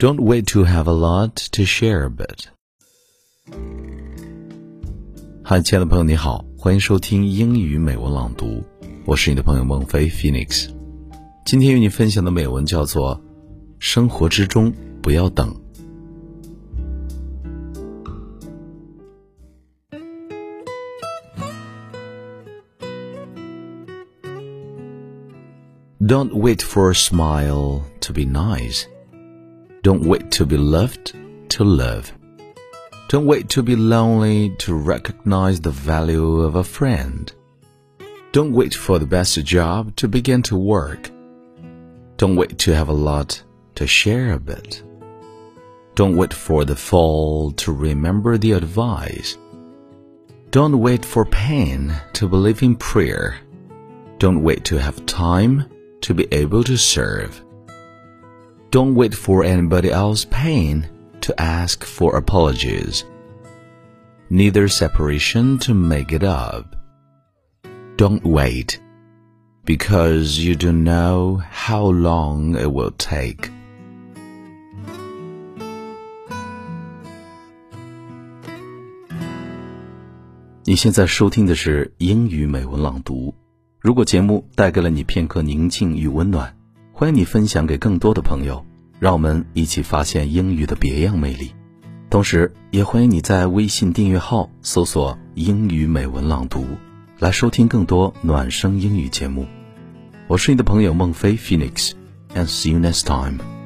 Don't wait to have a lot to share a bit. 嗨，亲爱的朋友，你好，欢迎收听英语美文朗读，我是你的朋友孟非 Phoenix。今天与你分享的美文叫做《生活之中不要等》。Don't wait for a smile to be nice. Don't wait to be loved to love. Don't wait to be lonely to recognize the value of a friend. Don't wait for the best job to begin to work. Don't wait to have a lot to share a bit. Don't wait for the fall to remember the advice. Don't wait for pain to believe in prayer. Don't wait to have time to be able to serve. Don't wait for anybody else's pain to ask for apologies. Neither separation to make it up. Don't wait, because you don't know how long it will take. 你现在收听的是英语美文朗读。如果节目带给了你片刻宁静与温暖， 欢迎你分享给更多的朋友，让我们一起发现英语的别样魅力。同时，也欢迎你在微信订阅号搜索“英语美文朗读”，来收听更多暖声英语节目。我是你的朋友孟非 Phoenix，and see you next time。